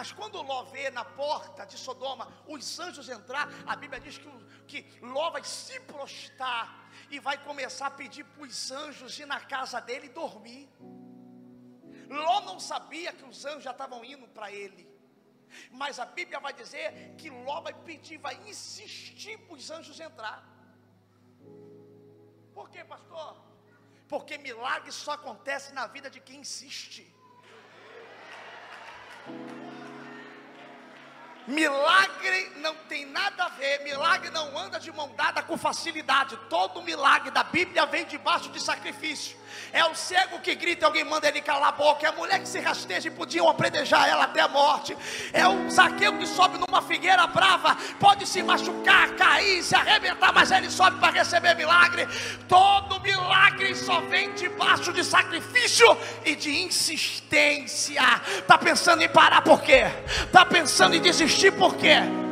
Mas quando Ló vê na porta de Sodoma os anjos entrar, a Bíblia diz que, que Ló vai se prostrar e vai começar a pedir para os anjos ir na casa dele dormir. Ló não sabia que os anjos já estavam indo para ele. Mas a Bíblia vai dizer que Ló vai pedir, vai insistir para os anjos entrar. Por quê, pastor? Porque milagre só acontece na vida de quem insiste. Milagre não tem nada a ver, milagre não anda de mão dada com facilidade. Todo milagre da Bíblia vem debaixo de sacrifício. É o cego que grita alguém manda ele calar a boca. É a mulher que se rasteja e podiam apredejar ela até a morte. É o saqueu que sobe numa figueira brava. Pode se machucar, cair, se arrebentar, mas ele sobe para receber milagre. Todo milagre só vem debaixo de sacrifício e de insistência. Está pensando em parar por quê? Está pensando em desistir por quê?